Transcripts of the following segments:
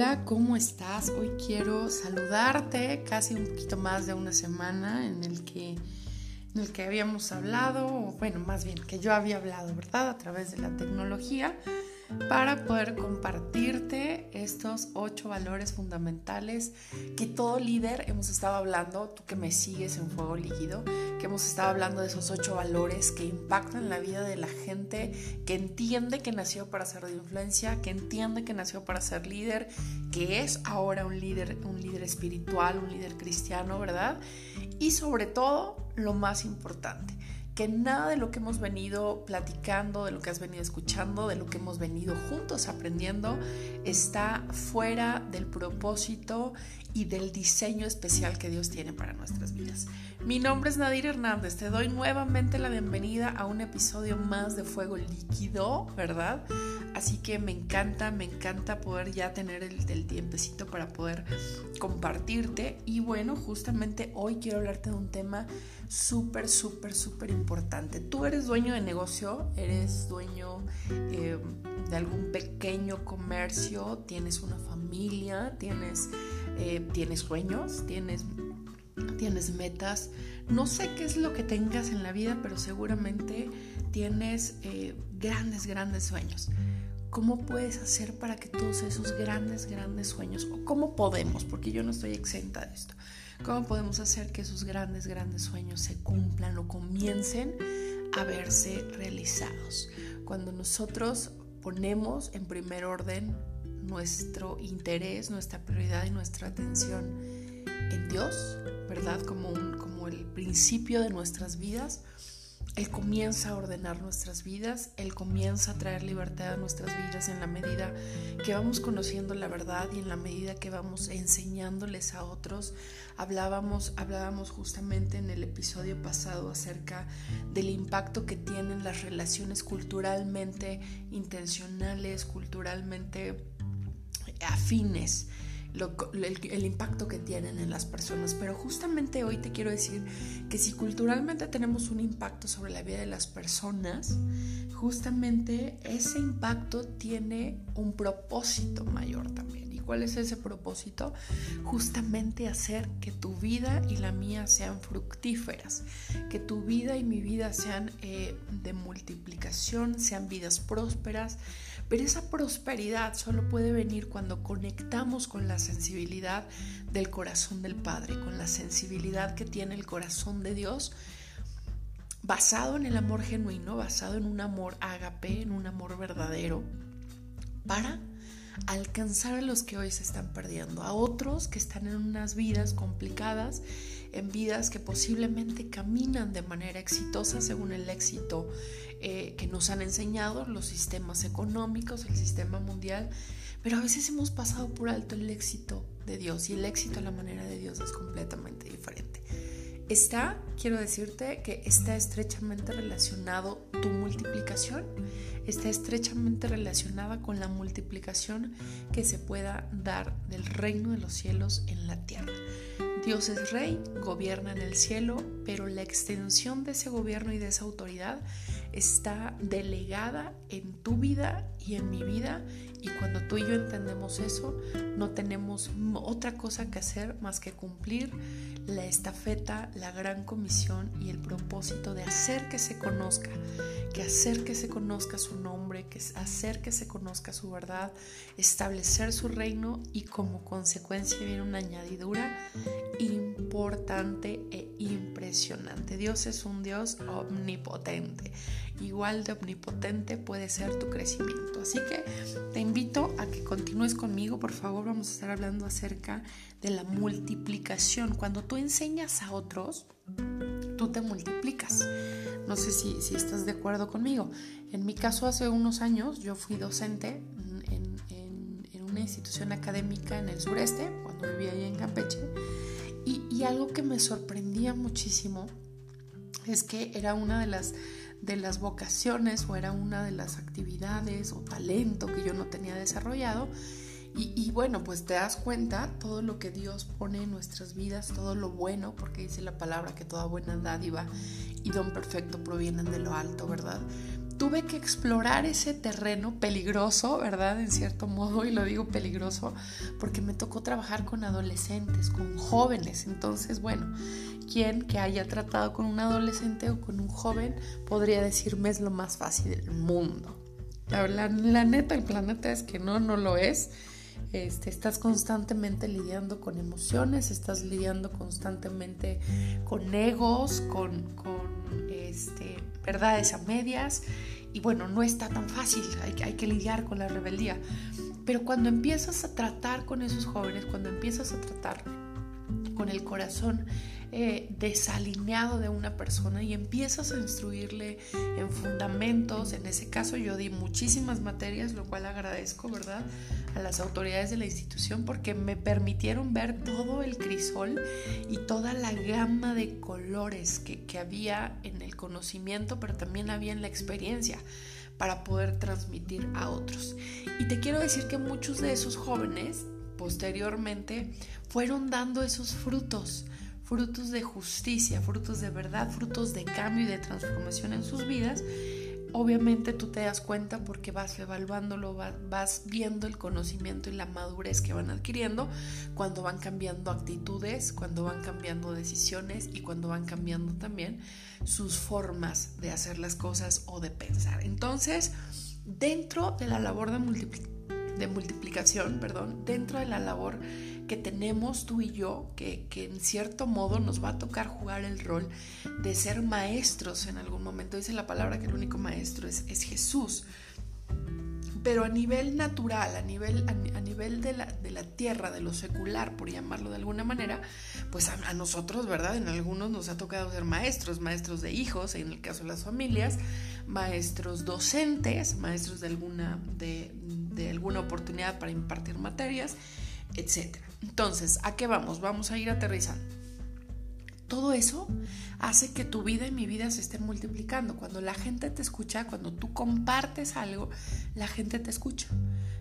Hola, ¿cómo estás? Hoy quiero saludarte casi un poquito más de una semana en el que, en el que habíamos hablado, o bueno, más bien que yo había hablado, ¿verdad? A través de la tecnología para poder compartirte estos ocho valores fundamentales que todo líder hemos estado hablando, tú que me sigues en Fuego Líquido, que hemos estado hablando de esos ocho valores que impactan la vida de la gente, que entiende que nació para ser de influencia, que entiende que nació para ser líder, que es ahora un líder, un líder espiritual, un líder cristiano, ¿verdad? Y sobre todo, lo más importante, que nada de lo que hemos venido platicando, de lo que has venido escuchando, de lo que hemos venido juntos aprendiendo, está fuera del propósito y del diseño especial que Dios tiene para nuestras vidas. Mi nombre es Nadir Hernández, te doy nuevamente la bienvenida a un episodio más de Fuego Líquido, ¿verdad? Así que me encanta, me encanta poder ya tener el, el tiempecito para poder compartirte. Y bueno, justamente hoy quiero hablarte de un tema súper, súper, súper importante. Tú eres dueño de negocio, eres dueño eh, de algún pequeño comercio, tienes una familia, tienes, eh, tienes sueños, tienes, tienes metas. No sé qué es lo que tengas en la vida, pero seguramente tienes eh, grandes, grandes sueños. ¿Cómo puedes hacer para que todos esos grandes, grandes sueños, o cómo podemos, porque yo no estoy exenta de esto, cómo podemos hacer que esos grandes, grandes sueños se cumplan o comiencen a verse realizados? Cuando nosotros ponemos en primer orden nuestro interés, nuestra prioridad y nuestra atención en Dios, ¿verdad? Como, un, como el principio de nuestras vidas, él comienza a ordenar nuestras vidas, Él comienza a traer libertad a nuestras vidas en la medida que vamos conociendo la verdad y en la medida que vamos enseñándoles a otros. Hablábamos, hablábamos justamente en el episodio pasado acerca del impacto que tienen las relaciones culturalmente intencionales, culturalmente afines el, impacto que tienen en las personas. Pero justamente hoy te quiero decir que si culturalmente tenemos un impacto sobre la vida de las personas, justamente ese impacto tiene un propósito mayor también. ¿Y cuál es ese propósito? Justamente hacer que tu vida y la mía sean fructíferas, que tu vida y mi vida sean eh, de multiplicación, sean vidas prósperas, pero esa prosperidad solo puede venir cuando conectamos con la sensibilidad del corazón del Padre, con la sensibilidad que tiene el corazón de Dios, basado en el amor genuino, basado en un amor ágape, en un amor verdadero, para alcanzar a los que hoy se están perdiendo, a otros que están en unas vidas complicadas, en vidas que posiblemente caminan de manera exitosa según el éxito eh, que nos han enseñado los sistemas económicos, el sistema mundial, pero a veces hemos pasado por alto el éxito de Dios y el éxito a la manera de Dios es completamente diferente. Está, quiero decirte que está estrechamente relacionado tu multiplicación, está estrechamente relacionada con la multiplicación que se pueda dar del reino de los cielos en la tierra. Dios es rey, gobierna en el cielo, pero la extensión de ese gobierno y de esa autoridad está delegada en tu vida y en mi vida y cuando tú y yo entendemos eso, no tenemos otra cosa que hacer más que cumplir la estafeta, la gran comisión y el propósito de hacer que se conozca, que hacer que se conozca su nombre, que hacer que se conozca su verdad, establecer su reino y como consecuencia viene una añadidura importante e impresionante. Dios es un Dios omnipotente. Igual de omnipotente puede ser tu crecimiento. Así que te invito a que continúes conmigo. Por favor, vamos a estar hablando acerca de la multiplicación. Cuando tú enseñas a otros, tú te multiplicas. No sé si, si estás de acuerdo conmigo. En mi caso, hace unos años, yo fui docente en, en una institución académica en el sureste, cuando vivía allá en Campeche y, algo que me sorprendía muchísimo es que era una de las, de las vocaciones o era una de las actividades o talento que yo no tenía desarrollado. Y, bueno, pues te das cuenta todo lo que Dios pone en nuestras vidas, todo lo bueno, porque dice la palabra que toda buena dádiva y don perfecto provienen de lo alto, ¿verdad? Tuve que explorar ese terreno peligroso, ¿verdad? En cierto modo, y lo digo peligroso porque me tocó trabajar con adolescentes, con jóvenes. Entonces, bueno, quien que haya tratado con un adolescente o con un joven podría decirme es lo más fácil del mundo. La, la neta, el planeta es que no, no lo es. Este, estás constantemente lidiando con emociones, estás lidiando constantemente con egos, con, con este, verdades a medias. Y bueno, no está tan fácil, hay, hay que lidiar con la rebeldía. Pero cuando empiezas a tratar con esos jóvenes, cuando empiezas a tratar con el corazón eh, desalineado de una persona y empiezas a instruirle en fundamentos. En ese caso yo di muchísimas materias, lo cual agradezco, ¿verdad? A las autoridades de la institución porque me permitieron ver todo el crisol y toda la gama de colores que, que había en el conocimiento, pero también había en la experiencia para poder transmitir a otros. Y te quiero decir que muchos de esos jóvenes posteriormente fueron dando esos frutos frutos de justicia, frutos de verdad, frutos de cambio y de transformación en sus vidas, obviamente tú te das cuenta porque vas evaluándolo, vas viendo el conocimiento y la madurez que van adquiriendo cuando van cambiando actitudes, cuando van cambiando decisiones y cuando van cambiando también sus formas de hacer las cosas o de pensar. Entonces, dentro de la labor de, multiplicación, perdón, dentro de la labor que tenemos tú y yo, que, en cierto modo nos va a tocar jugar el rol de ser maestros en algún momento. Dice la palabra que el único maestro es, es Jesús. Pero a nivel natural, a nivel, a, nivel de, la, de, la, tierra, de lo secular, por llamarlo de alguna manera, pues a, nosotros, ¿verdad? En algunos nos ha tocado ser maestros, maestros de hijos, en el caso de las familias, maestros docentes, maestros de alguna, de, de alguna oportunidad para impartir materias etc. Entonces, ¿a qué vamos? Vamos a ir aterrizando. Todo eso hace que tu vida y mi vida se estén multiplicando. Cuando la gente te escucha, cuando tú compartes algo, la gente te escucha.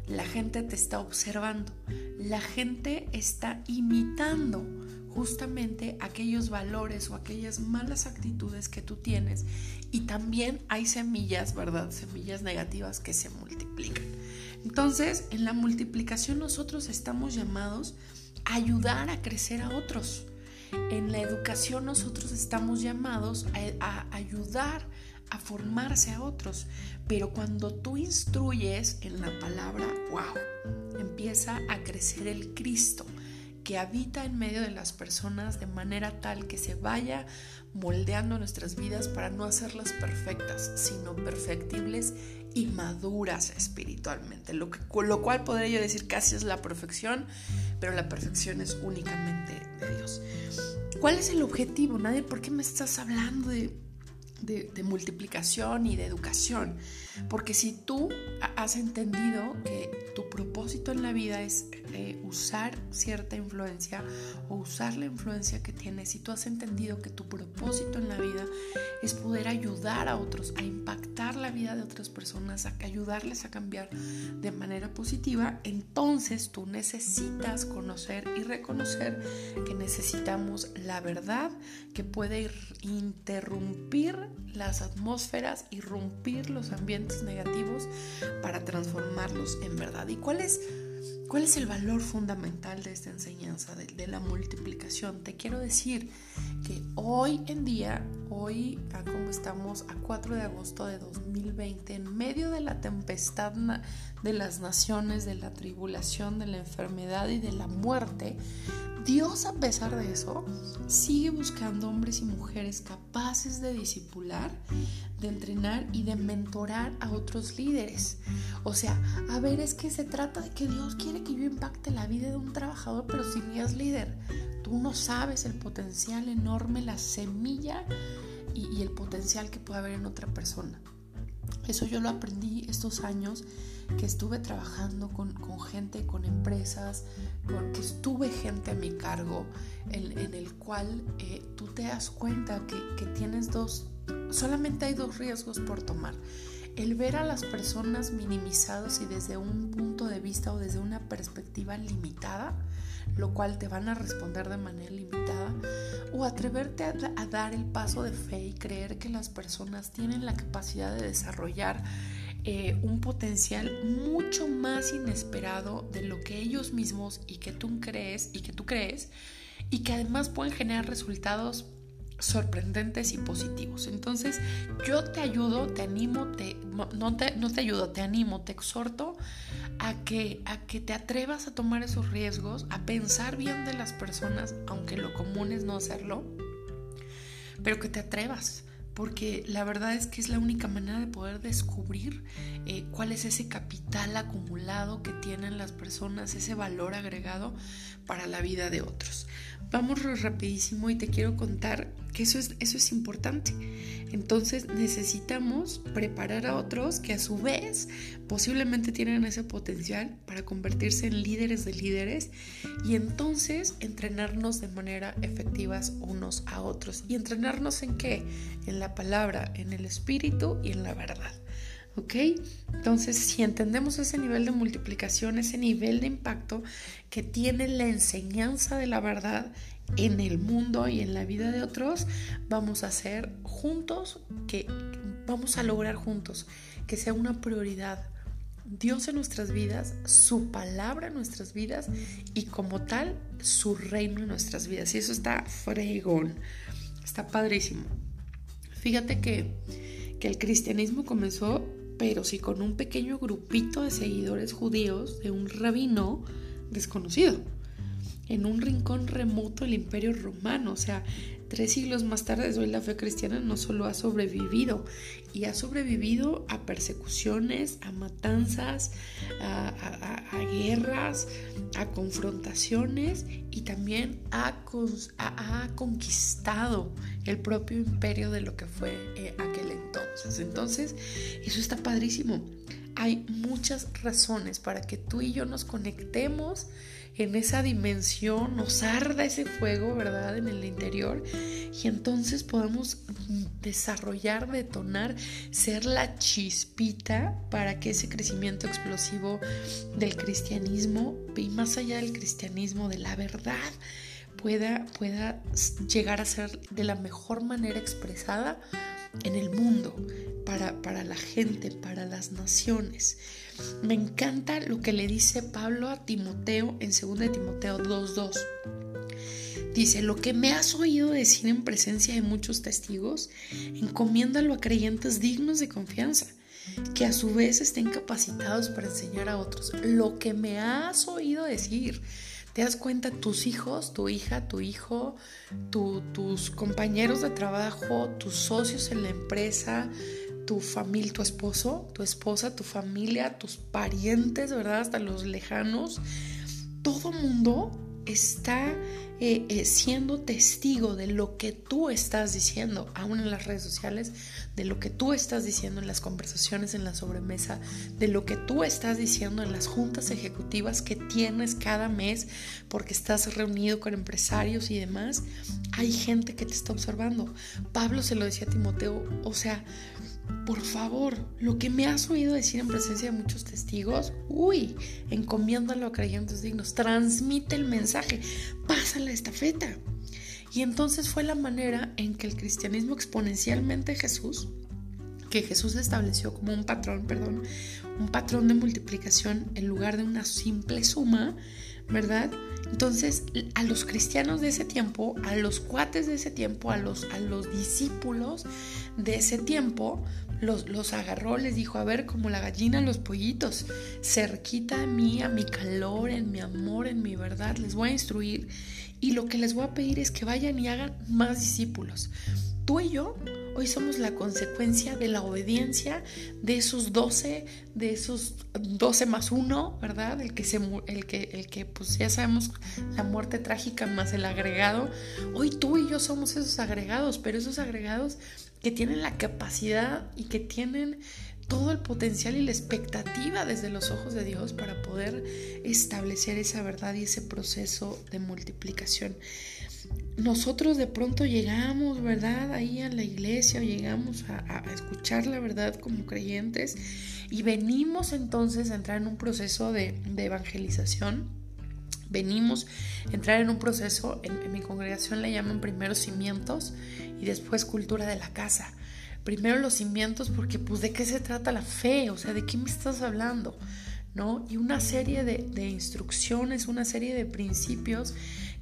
La gente te está observando. La gente está imitando justamente aquellos valores o aquellas malas actitudes que tú tienes. Y también hay semillas, ¿verdad? Semillas negativas que se multiplican. Entonces, en la multiplicación nosotros estamos llamados a ayudar a crecer a otros. En la educación nosotros estamos llamados a, ayudar a formarse a otros. Pero cuando tú instruyes en la palabra, wow, empieza a crecer el Cristo que habita en medio de las personas de manera tal que se vaya moldeando nuestras vidas para no hacerlas perfectas, sino perfectibles y maduras espiritualmente, lo, que, lo cual podría yo decir casi es la perfección, pero la perfección es únicamente de Dios. ¿Cuál es el objetivo? Nadie, ¿por qué me estás hablando de, de multiplicación y de educación? Porque si tú has entendido que tu propósito en la vida es eh, usar cierta influencia o usar la influencia que tienes, si tú has entendido que tu propósito en la vida es poder ayudar a otros, a impactar la vida de otras personas, a ayudarles a cambiar de manera positiva, entonces tú necesitas conocer y reconocer que necesitamos la verdad que puede interrumpir las atmósferas, irrumpir los ambientes negativos para transformarlos en verdad. ¿Y cuál es, cuál es el valor fundamental de esta enseñanza, de, la multiplicación? Te quiero decir que hoy en día, hoy, como estamos a 4 de agosto de 2020, en medio de la tempestad de las naciones, de la tribulación, de la enfermedad y de la muerte, Dios a pesar de eso sigue buscando hombres y mujeres capaces de disipular, de entrenar y de mentorar a otros líderes. O sea, a ver, es que se trata de que Dios quiere que yo impacte la vida de un trabajador, pero si ni es líder, tú no sabes el potencial enorme, la semilla y, el potencial que puede haber en otra persona. Eso yo lo aprendí estos años que estuve trabajando con, gente, con empresas, con, que estuve gente a mi cargo, en, el cual eh, tú te das cuenta que, que tienes dos, solamente hay dos riesgos por tomar. El ver a las personas minimizados y desde un punto de vista o desde una perspectiva limitada, lo cual te van a responder de manera limitada, o atreverte a, dar el paso de fe y creer que las personas tienen la capacidad de desarrollar eh, un potencial mucho más inesperado de lo que ellos mismos y que tú crees y que tú crees y que además pueden generar resultados sorprendentes y positivos. Entonces, yo te ayudo, te animo, te, no, te, no te ayudo, te animo, te exhorto a que, a que te atrevas a tomar esos riesgos, a pensar bien de las personas, aunque lo común es no hacerlo, pero que te atrevas porque la verdad es que es la única manera de poder descubrir eh, cuál es ese capital acumulado que tienen las personas, ese valor agregado para la vida de otros. Vamos rapidísimo y te quiero contar que eso es, eso es importante. Entonces necesitamos preparar a otros que a su vez posiblemente tienen ese potencial para convertirse en líderes de líderes y entonces entrenarnos de manera efectiva unos a otros. ¿Y entrenarnos en qué? En la palabra, en el espíritu y en la verdad. ¿Ok? Entonces, si entendemos ese nivel de multiplicación, ese nivel de impacto que tiene la enseñanza de la verdad en el mundo y en la vida de otros, vamos a hacer juntos, que vamos a lograr juntos, que sea una prioridad. Dios en nuestras vidas, su palabra en nuestras vidas y como tal, su reino en nuestras vidas. Y eso está fregón, está padrísimo. Fíjate que, que el cristianismo comenzó pero sí con un pequeño grupito de seguidores judíos de un rabino desconocido, en un rincón remoto del imperio romano. O sea, tres siglos más tarde hoy la fe cristiana no solo ha sobrevivido, y ha sobrevivido a persecuciones, a matanzas, a, guerras, a confrontaciones y también ha, conquistado el propio imperio de lo que fue eh, aquel entonces. Entonces, eso está padrísimo. Hay muchas razones para que tú y yo nos conectemos en esa dimensión, nos arda ese fuego, ¿verdad? En el interior y entonces podemos desarrollar, detonar, ser la chispita para que ese crecimiento explosivo del cristianismo y más allá del cristianismo, de la verdad, pueda, pueda llegar a ser de la mejor manera expresada en el mundo, para, para la gente, para las naciones. Me encanta lo que le dice Pablo a Timoteo en 2 Timoteo 2.2. Dice, lo que me has oído decir en presencia de muchos testigos, encomiéndalo a creyentes dignos de confianza, que a su vez estén capacitados para enseñar a otros. Lo que me has oído decir, te das cuenta, tus hijos, tu hija, tu hijo, tus compañeros de trabajo, tus socios en la empresa, tu familia, tu esposo, tu esposa, tu familia, tus parientes, ¿verdad? Hasta los lejanos. Todo mundo está eh, eh, siendo testigo de lo que tú estás diciendo, aún en las redes sociales, de lo que tú estás diciendo en las conversaciones en la sobremesa, de lo que tú estás diciendo en las juntas ejecutivas que tienes cada mes porque estás reunido con empresarios y demás. Hay gente que te está observando. Pablo se lo decía a Timoteo, o sea, por favor, lo que me has oído decir en presencia de muchos testigos, uy, encomiéndalo a creyentes dignos, transmite el mensaje, pasa la estafeta. Y entonces fue la manera en que el cristianismo exponencialmente Jesús, que Jesús estableció como un patrón, perdón, un patrón de multiplicación en lugar de una simple suma, ¿verdad? Entonces, a los cristianos de ese tiempo, a los cuates de ese tiempo, a los, a los discípulos de ese tiempo, los, los, agarró, les dijo, a ver, como la gallina, los pollitos, cerquita a mí, a mi calor, en mi amor, en mi verdad, les voy a instruir y lo que les voy a pedir es que vayan y hagan más discípulos. Tú y yo hoy somos la consecuencia de la obediencia de esos 12, de esos 12 más uno, ¿verdad? El que, se, el que, el que pues ya sabemos la muerte trágica más el agregado. Hoy tú y yo somos esos agregados, pero esos agregados que tienen la capacidad y que tienen todo el potencial y la expectativa desde los ojos de Dios para poder establecer esa verdad y ese proceso de multiplicación. Nosotros de pronto llegamos, ¿verdad? Ahí a la iglesia o llegamos a, escuchar la verdad como creyentes y venimos entonces a entrar en un proceso de, evangelización. Venimos a entrar en un proceso, en, mi congregación le llaman primero cimientos y después cultura de la casa. Primero los cimientos porque pues de qué se trata la fe, o sea, de qué me estás hablando, ¿no? Y una serie de instrucciones, una serie de principios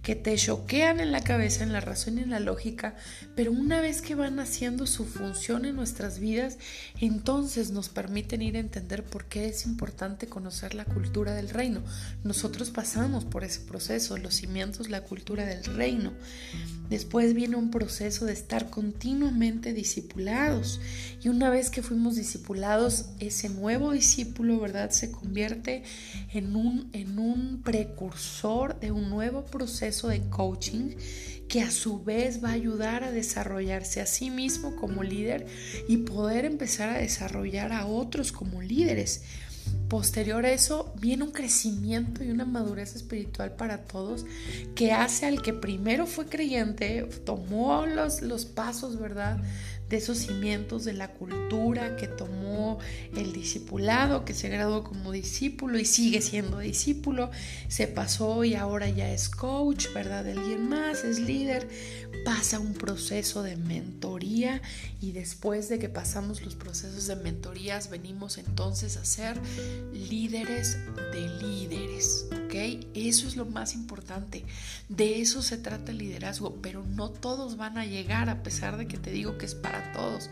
que te choquean en la cabeza, en la razón y en la lógica, pero una vez que van haciendo su función en nuestras vidas, entonces nos permiten ir a entender por qué es importante conocer la cultura del reino. Nosotros pasamos por ese proceso, los cimientos, la cultura del reino. Después viene un proceso de estar continuamente discipulados. Y una vez que fuimos discipulados, ese nuevo discípulo, ¿verdad? Se convierte en un, en un precursor de un nuevo proceso de coaching que a su vez va a ayudar a desarrollarse a sí mismo como líder y poder empezar a desarrollar a otros como líderes. Posterior a eso viene un crecimiento y una madurez espiritual para todos que hace al que primero fue creyente, tomó los, los pasos, ¿verdad? De esos cimientos de la cultura que tomó el discipulado, que se graduó como discípulo y sigue siendo discípulo, se pasó y ahora ya es coach, ¿verdad? De alguien más, es líder, pasa un proceso de mentoría y después de que pasamos los procesos de mentorías venimos entonces a ser líderes de líderes, ¿ok? Eso es lo más importante, de eso se trata el liderazgo, pero no todos van a llegar a pesar de que te digo que es para todos,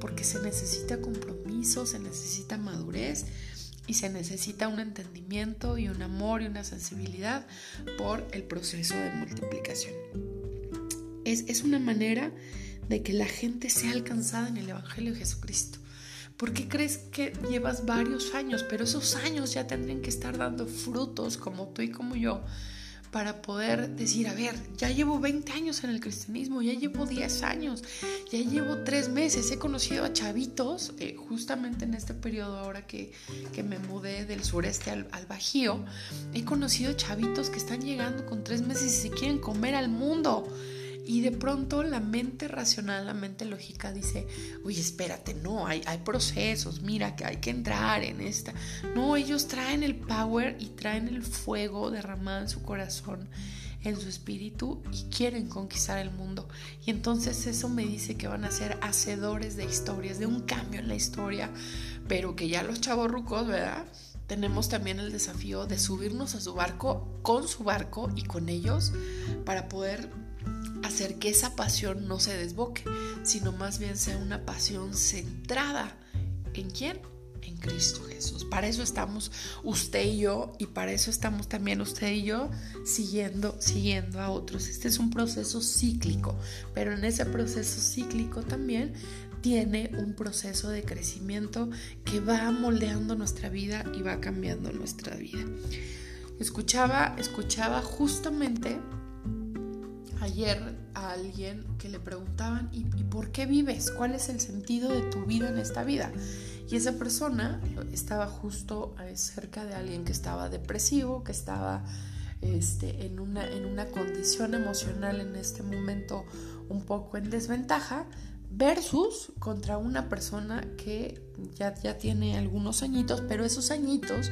porque se necesita compromiso, se necesita madurez y se necesita un entendimiento y un amor y una sensibilidad por el proceso de multiplicación. Es, es una manera de que la gente sea alcanzada en el Evangelio de Jesucristo. ¿Por qué crees que llevas varios años? Pero esos años ya tendrían que estar dando frutos como tú y como yo para poder decir, a ver, ya llevo 20 años en el cristianismo, ya llevo 10 años, ya llevo 3 meses, he conocido a chavitos, eh, justamente en este periodo ahora que, me mudé del sureste al, al, Bajío, he conocido chavitos que están llegando con 3 meses y se quieren comer al mundo. Y de pronto la mente racional, la mente lógica dice, oye, espérate, no, hay, hay procesos, mira que hay que entrar en esta. No, ellos traen el power y traen el fuego derramado en su corazón, en su espíritu y quieren conquistar el mundo. Y entonces eso me dice que van a ser hacedores de historias, de un cambio en la historia, pero que ya los chavos rucos, ¿verdad? tenemos también el desafío de subirnos a su barco con su barco y con ellos para poder hacer que esa pasión no se desboque, sino más bien sea una pasión centrada en quién? En Cristo Jesús. Para eso estamos usted y yo y para eso estamos también usted y yo siguiendo, siguiendo a otros. Este es un proceso cíclico, pero en ese proceso cíclico también tiene un proceso de crecimiento que va moldeando nuestra vida y va cambiando nuestra vida. Escuchaba, escuchaba justamente ayer a alguien que le preguntaban, ¿y, por qué vives? ¿Cuál es el sentido de tu vida en esta vida? Y esa persona estaba justo eh, cerca de alguien que estaba depresivo, que estaba este, en, una, en una condición emocional en este momento un poco en desventaja, versus contra una persona que ya, ya tiene algunos añitos, pero esos añitos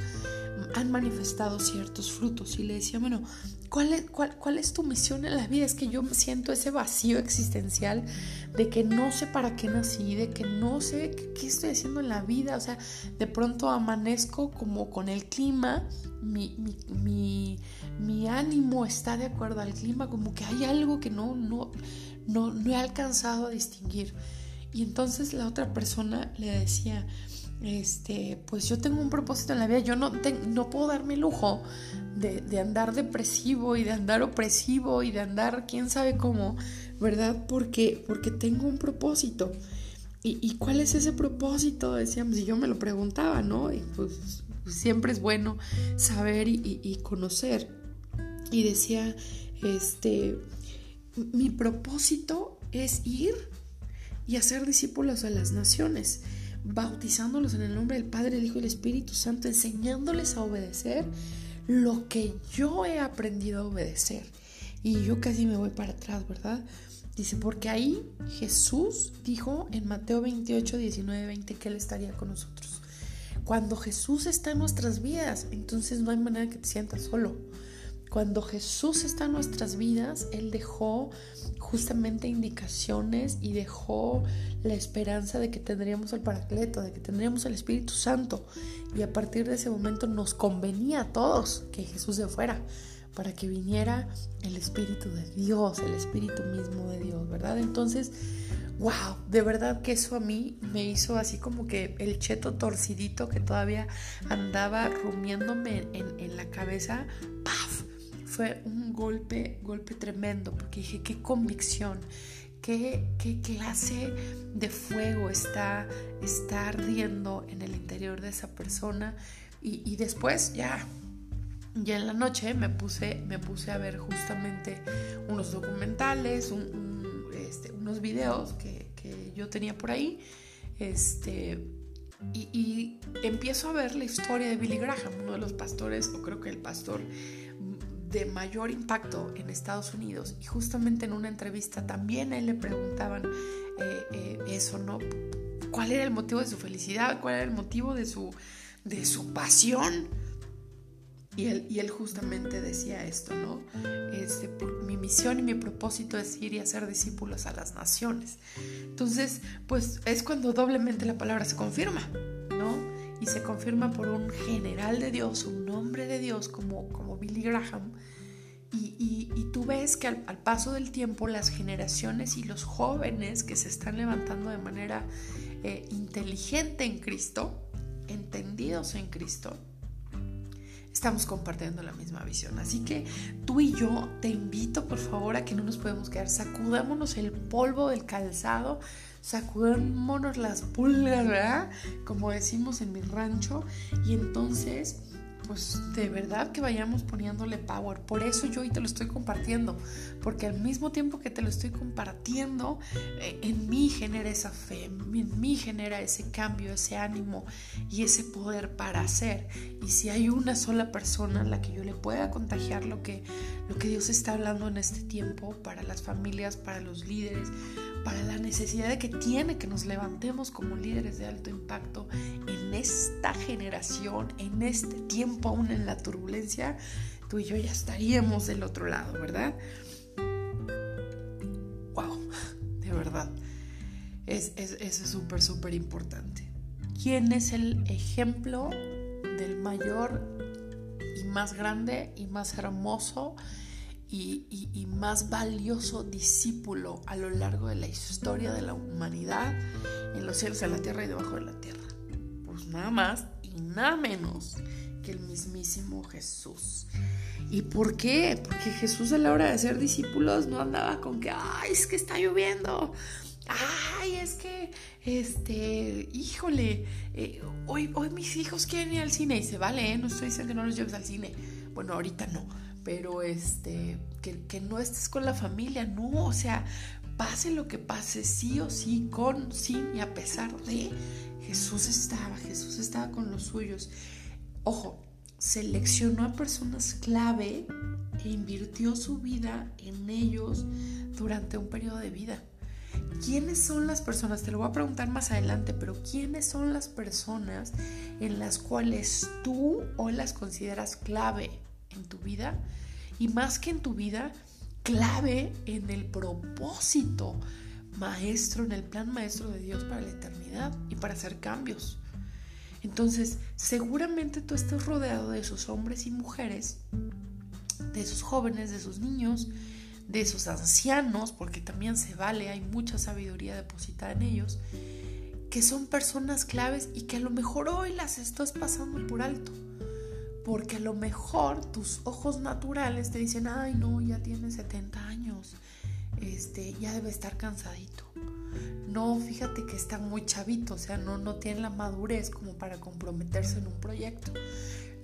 han manifestado ciertos frutos. Y le decía, bueno, ¿cuál es, cuál, ¿cuál es tu misión en la vida? Es que yo siento ese vacío existencial de que no sé para qué nací, de que no sé qué, estoy haciendo en la vida. O sea, de pronto amanezco como con el clima, mi, mi, mi, ánimo está de acuerdo al clima, como que hay algo que no, no, no, no he alcanzado a distinguir. Y entonces la otra persona le decía, este, pues yo tengo un propósito en la vida, yo no, no puedo darme el lujo de, andar depresivo y de andar opresivo y de andar quién sabe cómo, ¿verdad? Porque, porque tengo un propósito. ¿Y, cuál es ese propósito? Decíamos, y yo me lo preguntaba, ¿no? Y pues, siempre es bueno saber y conocer. Y decía, este, mi propósito es ir y hacer discípulos a las naciones bautizándolos en el nombre del Padre, el Hijo y el Espíritu Santo, enseñándoles a obedecer lo que yo he aprendido a obedecer. Y yo casi me voy para atrás, ¿verdad? Dice, porque ahí Jesús dijo en Mateo 28, 19, 20 que Él estaría con nosotros. Cuando Jesús está en nuestras vidas, entonces no hay manera que te sientas solo. Cuando Jesús está en nuestras vidas, Él dejó justamente indicaciones y dejó la esperanza de que tendríamos el Paracleto, de que tendríamos el Espíritu Santo. Y a partir de ese momento nos convenía a todos que Jesús se fuera para que viniera el Espíritu de Dios, el Espíritu mismo de Dios, ¿verdad? Entonces, wow, de verdad que eso a mí me hizo así como que el cheto torcidito que todavía andaba rumiándome en, la cabeza, ¡paf! Fue un golpe, golpe tremendo, porque dije, qué convicción, qué, qué clase de fuego está, está ardiendo en el interior de esa persona. Y, después ya y en la noche me puse, me puse a ver justamente unos documentales, este, unos videos que, yo tenía por ahí. Este, y, empiezo a ver la historia de Billy Graham, uno de los pastores, o creo que el pastor de mayor impacto en Estados Unidos. Y justamente en una entrevista también a él le preguntaban eh, eh, eso, ¿no? ¿Cuál era el motivo de su felicidad? ¿Cuál era el motivo de su, de su pasión? Y él, y él justamente decía esto, ¿no? Este, mi misión y mi propósito es ir y hacer discípulos a las naciones. Entonces, pues es cuando doblemente la palabra se confirma. Y se confirma por un general de Dios, un hombre de Dios como, como Billy Graham. Y, y, tú ves que al, paso del tiempo las generaciones y los jóvenes que se están levantando de manera eh, inteligente en Cristo, entendidos en Cristo, estamos compartiendo la misma visión. Así que tú y yo te invito por favor a que no nos podemos quedar, sacudámonos el polvo del calzado, sacudámonos las pulgas, ¿verdad? Como decimos en mi rancho, y entonces pues de verdad que vayamos poniéndole power. Por eso yo hoy te lo estoy compartiendo, porque al mismo tiempo que te lo estoy compartiendo, eh, en mí genera esa fe, en mí genera ese cambio, ese ánimo y ese poder para hacer. Y si hay una sola persona a la que yo le pueda contagiar lo que, lo que Dios está hablando en este tiempo para las familias, para los líderes, para la necesidad de que tiene que nos levantemos como líderes de alto impacto en esta generación, en este tiempo, aún en la turbulencia, tú y yo ya estaríamos del otro lado, ¿verdad? ¡Wow! De verdad. Es, eso es súper, súper importante. ¿Quién es el ejemplo del mayor y más grande y más hermoso y, más valioso discípulo a lo largo de la historia de la humanidad en los cielos, en la tierra y debajo de la tierra. Pues nada más y nada menos que el mismísimo Jesús. ¿Y por qué? Porque Jesús a la hora de ser discípulos no andaba con que, ay, es que está lloviendo. Ay, es que, este, híjole, eh, hoy, hoy mis hijos quieren ir al cine y se vale, ¿eh? no estoy diciendo que no los lleves al cine. Bueno, ahorita no, pero este, que, no estés con la familia, no, o sea, pase lo que pase, sí o sí, con, sin y a pesar de, Jesús estaba, Jesús estaba con los suyos. Ojo, seleccionó a personas clave e invirtió su vida en ellos durante un periodo de vida. ¿Quiénes son las personas? Te lo voy a preguntar más adelante, pero ¿quiénes son las personas en las cuales tú hoy las consideras clave? En tu vida y más que en tu vida, clave en el propósito maestro, en el plan maestro de Dios para la eternidad y para hacer cambios. Entonces, seguramente tú estás rodeado de esos hombres y mujeres, de esos jóvenes, de esos niños, de esos ancianos, porque también se vale, hay mucha sabiduría depositada en ellos, que son personas claves y que a lo mejor hoy las estás pasando por alto porque a lo mejor tus ojos naturales te dicen, ay no, ya tiene 70 años, este, ya debe estar cansadito. No, fíjate que está muy chavito, o sea, no, no tiene la madurez como para comprometerse en un proyecto.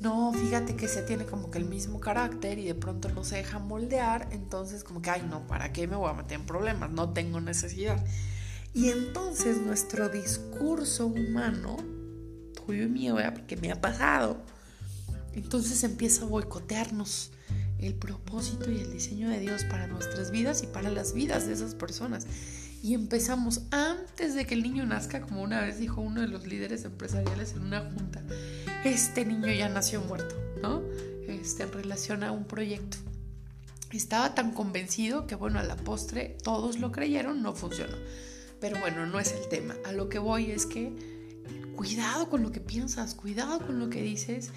No, fíjate que se tiene como que el mismo carácter y de pronto no se deja moldear, entonces como que, ay no, ¿para qué me voy a meter en problemas? No tengo necesidad. Y entonces nuestro discurso humano, tuyo y mío, porque me ha pasado, entonces empieza a boicotearnos, el propósito y el diseño de Dios para nuestras vidas y para las vidas de esas personas. Y empezamos antes de que el niño nazca, como una vez dijo uno de los líderes empresariales en una junta, este niño ya nació muerto, ¿no? Este, en relación a un proyecto. Estaba tan convencido que, bueno, a la postre todos lo creyeron, no funcionó. Pero bueno, no es el tema. A lo que voy es que cuidado con lo que piensas, cuidado con lo que dices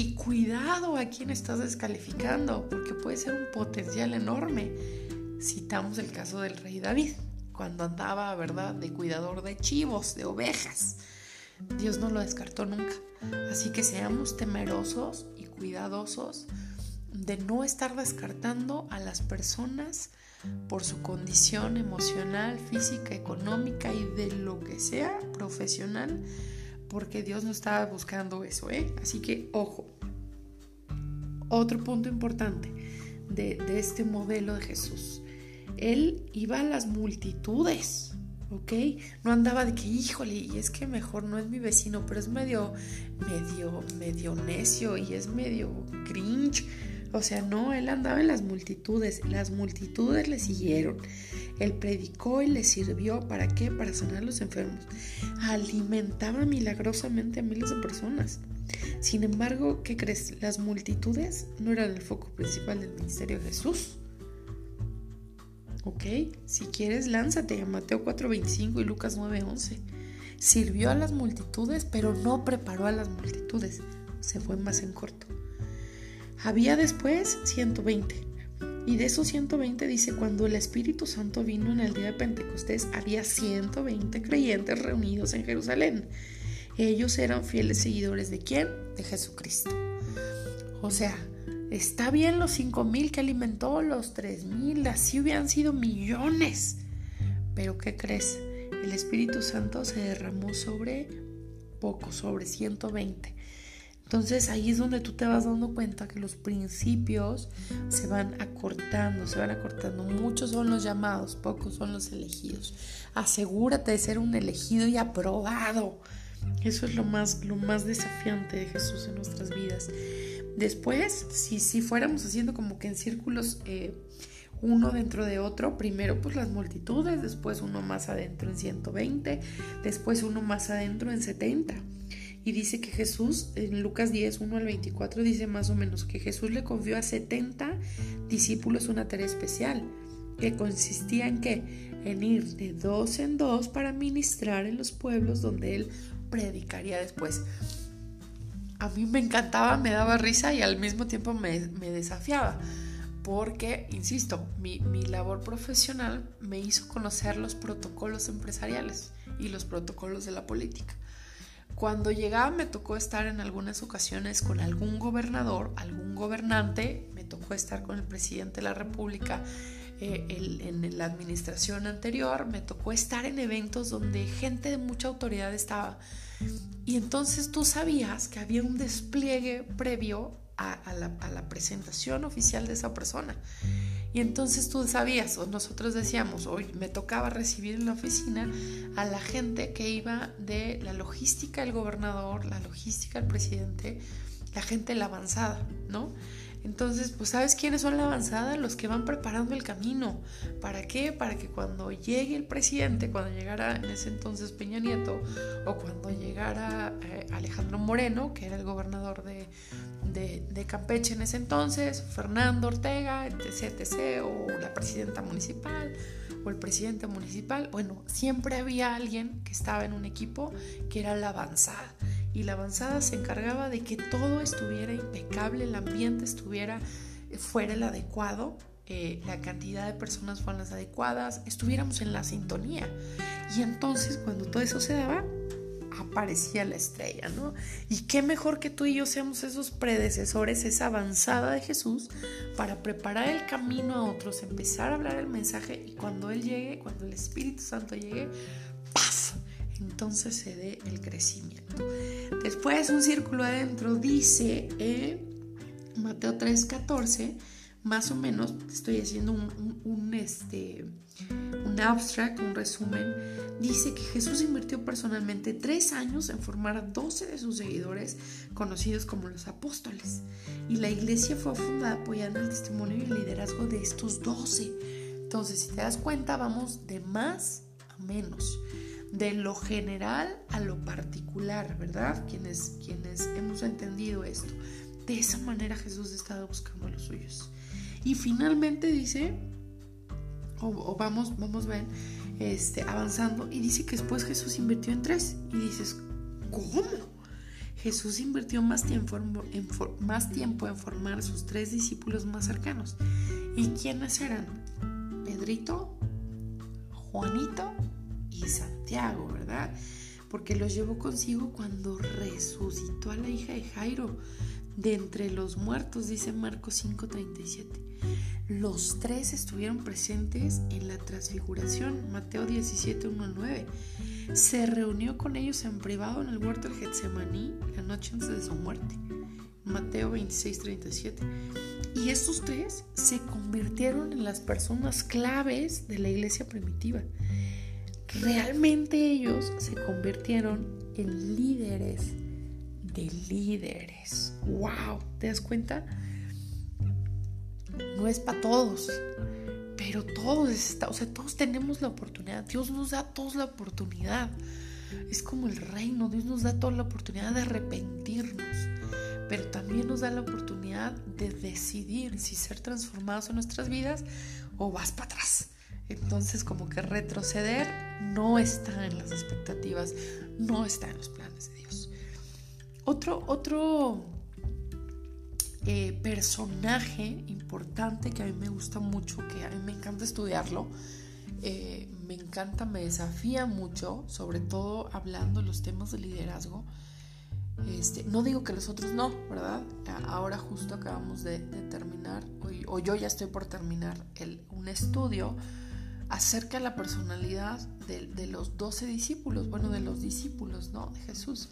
y cuidado a quién estás descalificando, porque puede ser un potencial enorme. Citamos el caso del rey David, cuando andaba, ¿verdad?, de cuidador de chivos, de ovejas. Dios no lo descartó nunca. Así que seamos temerosos y cuidadosos de no estar descartando a las personas por su condición emocional, física, económica y de lo que sea profesional, porque Dios no estaba buscando eso, ¿eh? Así que ojo. Otro punto importante de, este modelo de Jesús. Él iba a las multitudes, ¿ok? No andaba de que, híjole, y es que mejor no es mi vecino, pero es medio, medio, medio necio y es medio cringe o sea, no, él andaba en las multitudes, las multitudes le siguieron. Él predicó y le sirvió, ¿para qué? Para sanar a los enfermos. Alimentaba milagrosamente a miles de personas. Sin embargo, ¿qué crees? Las multitudes no eran el foco principal del ministerio de Jesús. ¿Ok? Si quieres, lánzate a Mateo 4:25 y Lucas 9:11. Sirvió a las multitudes, pero no preparó a las multitudes. Se fue más en corto. Había después 120. Y de esos 120 dice, cuando el Espíritu Santo vino en el día de Pentecostés, había 120 creyentes reunidos en Jerusalén. Ellos eran fieles seguidores de quién? De Jesucristo. O sea, está bien los 5.000 que alimentó, los 3.000, así hubieran sido millones. Pero ¿qué crees? El Espíritu Santo se derramó sobre poco, sobre 120. Entonces ahí es donde tú te vas dando cuenta que los principios se van acortando, se van acortando. Muchos son los llamados, pocos son los elegidos. Asegúrate de ser un elegido y aprobado. Eso es lo más, lo más desafiante de Jesús en nuestras vidas. Después, si, si fuéramos haciendo como que en círculos eh, uno dentro de otro, primero pues las multitudes, después uno más adentro en 120, después uno más adentro en 70. Y dice que Jesús, en Lucas 10, 1 al 24, dice más o menos que Jesús le confió a 70 discípulos una tarea especial, que consistía en en ir de dos en dos para ministrar en los pueblos donde él predicaría después. A mí me encantaba, me daba risa y al mismo tiempo me, desafiaba, porque, insisto, mi labor profesional me hizo conocer los protocolos empresariales y los protocolos de la política. Cuando llegaba me tocó estar en algunas ocasiones con algún gobernador, algún gobernante, me tocó estar con el presidente de la República eh, en la administración anterior, me tocó estar en eventos donde gente de mucha autoridad estaba. Y entonces tú sabías que había un despliegue previo a, la, presentación oficial de esa persona. Y entonces tú sabías, o nosotros decíamos, hoy me tocaba recibir en la oficina a la gente que iba de la logística del gobernador, la logística del presidente, la gente de la avanzada, ¿no? Entonces, pues ¿sabes quiénes son la avanzada? Los que van preparando el camino. ¿Para qué? Para que cuando llegue el presidente, cuando llegara en ese entonces Peña Nieto, o cuando llegara eh, Alejandro Moreno, que era el gobernador de, de, Campeche en ese entonces, Fernando Ortega, etc, o la presidenta municipal, o el presidente municipal, bueno, siempre había alguien que estaba en un equipo que era la avanzada y la avanzada se encargaba de que todo estuviera impecable, el ambiente estuviera eh, fuera el adecuado, eh, la cantidad de personas fueran las adecuadas, estuviéramos en la sintonía. Y entonces cuando todo eso se daba, aparecía la estrella, ¿no? Y qué mejor que tú y yo seamos esos predecesores, esa avanzada de Jesús, para preparar el camino a otros, empezar a hablar el mensaje y cuando Él llegue, cuando el Espíritu Santo llegue, ¡paf! Entonces se dé el crecimiento. Después un círculo adentro dice en Mateo 3:14, más o menos estoy haciendo un, este, en abstract, un resumen, dice que Jesús invirtió personalmente tres años en formar a 12 de sus seguidores, conocidos como los apóstoles. Y la iglesia fue fundada apoyando el testimonio y el liderazgo de estos 12. Entonces, si te das cuenta, vamos de más a menos, de lo general a lo particular, ¿verdad? Quienes, quienes hemos entendido esto. De esa manera Jesús estaba buscando a los suyos. Y finalmente dice, o, vamos, vamos a ver, este, avanzando, y dice que después Jesús invirtió en tres. Y dices, ¿cómo? Jesús invirtió más tiempo en, más tiempo en formar sus tres discípulos más cercanos. ¿Y quiénes eran? Pedrito, Juanito y Santiago, ¿verdad? Porque los llevó consigo cuando resucitó a la hija de Jairo de entre los muertos, dice Marcos 5:37. Los tres estuvieron presentes en la transfiguración, Mateo 17, 1 9. Se reunió con ellos en privado en el huerto del Getsemaní la noche antes de su muerte, Mateo 26, 37. Y estos tres se convirtieron en las personas claves de la iglesia primitiva. Realmente ellos se convirtieron en líderes de líderes. ¡Wow! ¿Te das cuenta? No es para todos, pero todos, está, o sea, todos tenemos la oportunidad. Dios nos da a todos la oportunidad. Es como el reino, Dios nos da toda la oportunidad de arrepentirnos, pero también nos da la oportunidad de decidir si ser transformados en nuestras vidas o vas para atrás. Entonces como que retroceder no está en las expectativas, no está en los planes de Dios. Otro, otro eh, personaje importante que a mí me gusta mucho, que a mí me encanta estudiarlo, eh, me encanta, me desafía mucho, sobre todo hablando los temas de liderazgo. Este, no digo que los otros no, ¿verdad? Ahora justo acabamos de, terminar, o, yo ya estoy por terminar un estudio acerca de la personalidad de, de los doce discípulos, bueno, de los discípulos, ¿no? De Jesús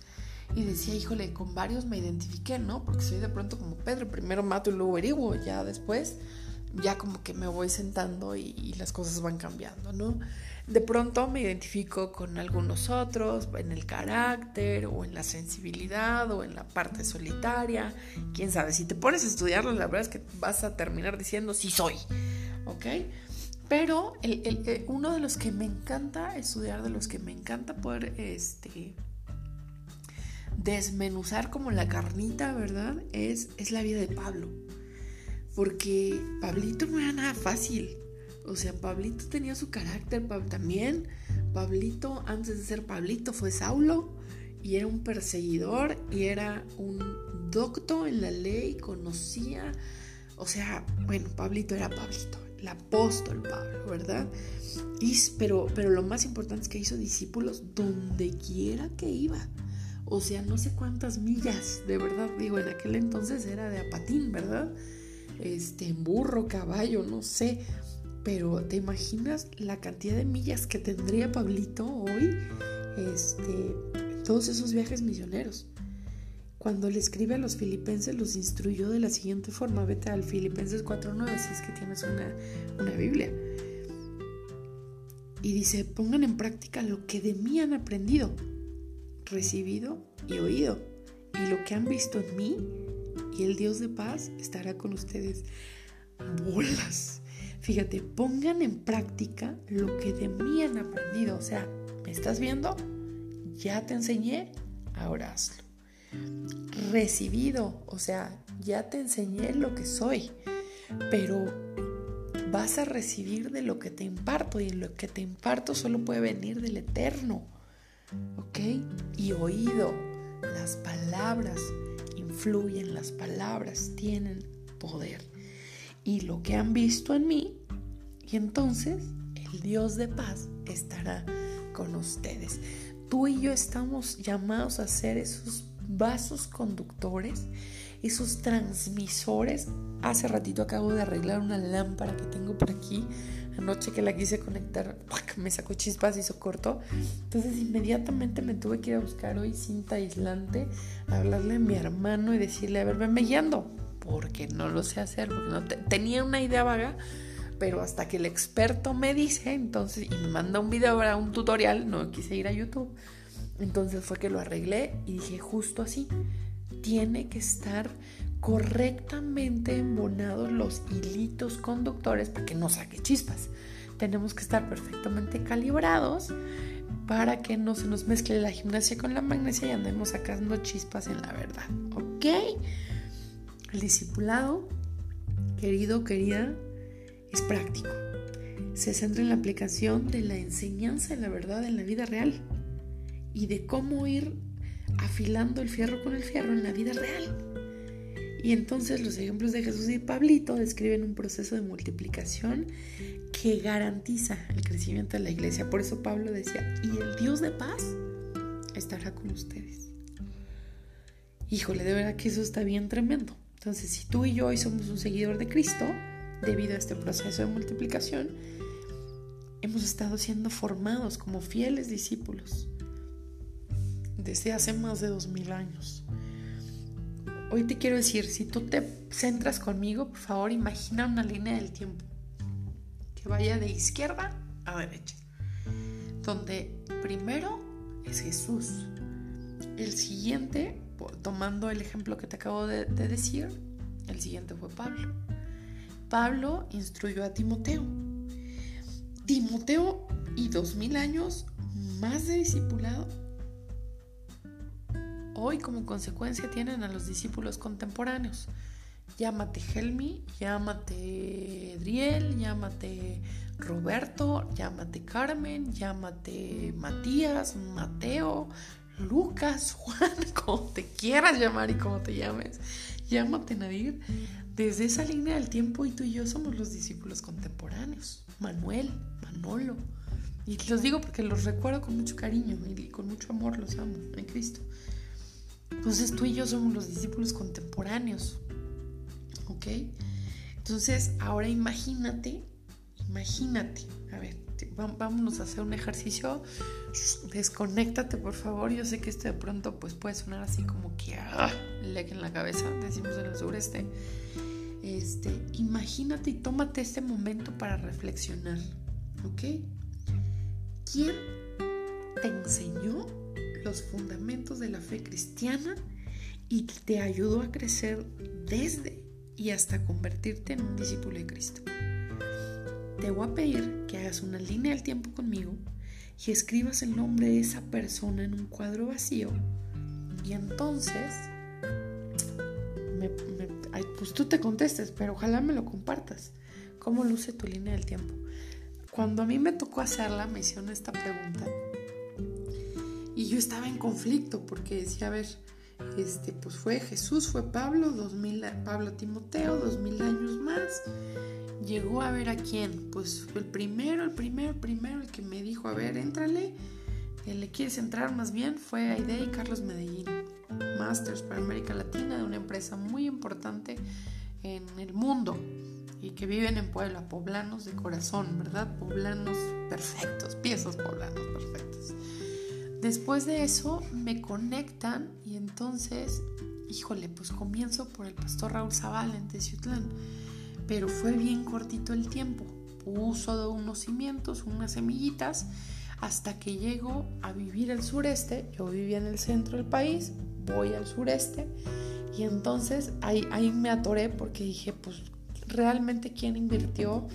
y decía, híjole, con varios me identifiqué, ¿no? Porque soy de pronto como Pedro, primero mato y luego averiguo, ya después ya como que me voy sentando y, las cosas van cambiando, ¿no? De pronto me identifico con algunos otros en el carácter o en la sensibilidad o en la parte solitaria, quién sabe, si te pones a estudiarlo, la verdad es que vas a terminar diciendo sí soy, ¿ok? Pero el, uno de los que me encanta estudiar, de los que me encanta poder este, desmenuzar como la carnita, ¿verdad? Es, es la vida de Pablo. Porque Pablito no era nada fácil. O sea, Pablito tenía su carácter también. Pablito, antes de ser Pablito, fue Saulo y era un perseguidor y era un docto en la ley, conocía. O sea, bueno, Pablito era Pablito, el apóstol Pablo, ¿verdad? Pero, pero lo más importante es que hizo discípulos donde quiera que iba. O sea, no sé cuántas millas, de verdad, digo, en aquel entonces era de apatín, ¿verdad? Este, burro, caballo, no sé. Pero ¿te imaginas la cantidad de millas que tendría Pablito hoy? Este, todos esos viajes misioneros. Cuando le escribe a los filipenses, los instruyó de la siguiente forma. Vete al Filipenses 4.9 si es que tienes una, una Biblia. Y dice, pongan en práctica lo que de mí han aprendido recibido y oído. Y lo que han visto en mí y el Dios de paz estará con ustedes. Bolas. Fíjate, pongan en práctica lo que de mí han aprendido. O sea, ¿me estás viendo? Ya te enseñé, ahora hazlo. Recibido, o sea, ya te enseñé lo que soy, pero vas a recibir de lo que te imparto y lo que te imparto solo puede venir del eterno. ¿Ok? Y oído, las palabras influyen, las palabras tienen poder. Y lo que han visto en mí, y entonces el Dios de paz estará con ustedes. Tú y yo estamos llamados a ser esos vasos conductores, esos transmisores. Hace ratito acabo de arreglar una lámpara que tengo por aquí Anoche que la quise conectar, me sacó chispas hizo corto. Entonces inmediatamente me tuve que ir a buscar hoy cinta aislante, hablarle a mi hermano y decirle, a ver, venme guiando. Porque no lo sé hacer, porque no tenía una idea vaga, pero hasta que el experto me dice, entonces, y me manda un video, para un tutorial, no quise ir a YouTube, entonces fue que lo arreglé y dije justo así, tiene que estar correctamente embonados los hilitos conductores para que no saque chispas. Tenemos que estar perfectamente calibrados para que no se nos mezcle la gimnasia con la magnesia y andemos sacando chispas en la verdad. ¿Ok? El discipulado, querido, querida, es práctico. Se centra en la aplicación de la enseñanza de la verdad en la vida real y de cómo ir afilando el fierro con el fierro en la vida real. Y entonces los ejemplos de Jesús y Pablito describen un proceso de multiplicación que garantiza el crecimiento de la iglesia. Por eso Pablo decía, y el Dios de paz estará con ustedes. Híjole, de verdad que eso está bien tremendo. Entonces, si tú y yo hoy somos un seguidor de Cristo, debido a este proceso de multiplicación, hemos estado siendo formados como fieles discípulos desde hace más de dos mil años. Hoy te quiero decir, si tú te centras conmigo, por favor, imagina una línea del tiempo que vaya de izquierda a derecha, donde primero es Jesús. El siguiente, tomando el ejemplo que te acabo de, de decir, el siguiente fue Pablo. Pablo instruyó a Timoteo. Timoteo y dos mil años más de discipulado hoy como consecuencia tienen a los discípulos contemporáneos. Llámate Helmi, llámate Driel, llámate Roberto, llámate Carmen, llámate Matías, Mateo, Lucas, Juan, como te quieras llamar y como te llames. Llámate Nadir. Desde esa línea del tiempo y tú y yo somos los discípulos contemporáneos. Manuel, Manolo. Y los digo porque los recuerdo con mucho cariño y con mucho amor los amo en Cristo. Entonces tú y yo somos los discípulos contemporáneos. ¿Ok? Entonces ahora imagínate, imagínate, a ver, vámonos a hacer un ejercicio. Desconéctate, por favor. Yo sé que esto de pronto pues puede sonar así como que ¡ah! en la cabeza, decimos en el sureste. Este, imagínate y tómate este momento para reflexionar. ¿Ok? ¿Quién te enseñó los fundamentos de la fe cristiana y te ayudó a crecer desde y hasta convertirte en un discípulo de Cristo. Te voy a pedir que hagas una línea del tiempo conmigo y escribas el nombre de esa persona en un cuadro vacío y entonces pues tú te contestes, pero ojalá me lo compartas. ¿Cómo luce tu línea del tiempo? Cuando a mí me tocó hacerla, me hicieron esta pregunta y yo estaba en conflicto porque decía, a ver, este, pues fue Jesús, fue Pablo, 2000, Pablo Timoteo, dos mil años más. Llegó a ver a quién, pues el primero, el primero, el primero, el que me dijo, a ver, éntrale, le quieres entrar más bien, fue Aide Carlos Medellín, Masters para América Latina, de una empresa muy importante en el mundo y que viven en Puebla, poblanos de corazón, ¿verdad? Poblanos perfectos, piezas poblanos perfectos. Después de eso me conectan y entonces, híjole, pues comienzo por el pastor Raúl Zavala en Teciutlán. Pero fue bien cortito el tiempo. Puso unos cimientos, unas semillitas, hasta que llego a vivir al sureste. Yo vivía en el centro del país, voy al sureste. Y entonces ahí, ahí me atoré porque dije, pues realmente quién invirtió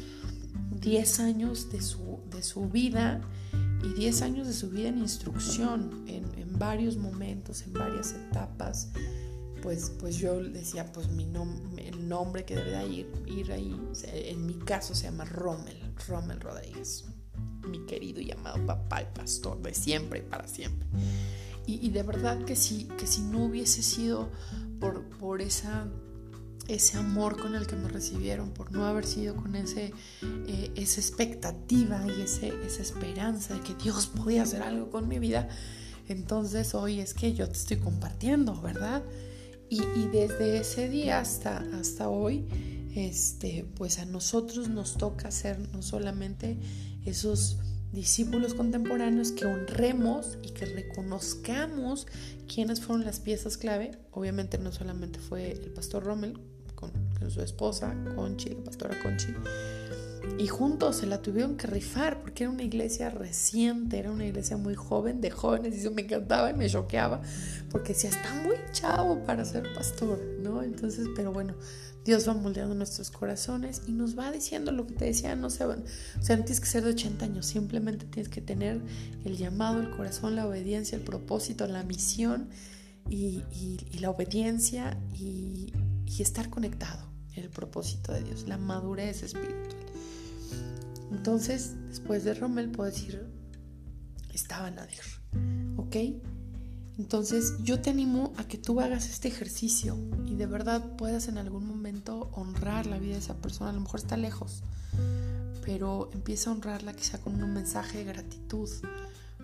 10 años de su, de su vida y 10 años de su vida en instrucción, en, varios momentos, en varias etapas, pues, pues yo decía, pues mi el nombre que debe ir, ir ahí, en mi caso se llama Rommel, Rommel Rodríguez, mi querido y amado papá y pastor de siempre y para siempre. Y, de verdad que si, que si no hubiese sido por, por esa ese amor con el que me recibieron, por no haber sido con ese, eh, esa expectativa y ese, esa esperanza de que Dios podía hacer algo con mi vida, entonces hoy es que yo te estoy compartiendo, ¿verdad? Y, desde ese día hasta, hasta hoy, este, pues a nosotros nos toca ser no solamente esos discípulos contemporáneos que honremos y que reconozcamos quiénes fueron las piezas clave. Obviamente no solamente fue el pastor Rommel, con su esposa, Conchi, la pastora Conchi, y juntos se la tuvieron que rifar porque era una iglesia reciente, era una iglesia muy joven, de jóvenes, y eso me encantaba y me choqueaba porque decía, está muy chavo para ser pastor, ¿no? Entonces, pero bueno, Dios va moldeando nuestros corazones y nos va diciendo lo que te decía, no se van, o sea, no tienes que ser de 80 años, simplemente tienes que tener el llamado, el corazón, la obediencia, el propósito, la misión y, la obediencia y, y estar conectado el propósito de Dios, la madurez espiritual. Entonces, después de Rommel, puedo decir, estaba Nadir. ¿Ok? Entonces, yo te animo a que tú hagas este ejercicio y de verdad puedas en algún momento honrar la vida de esa persona. A lo mejor está lejos, pero empieza a honrarla quizá con un mensaje de gratitud,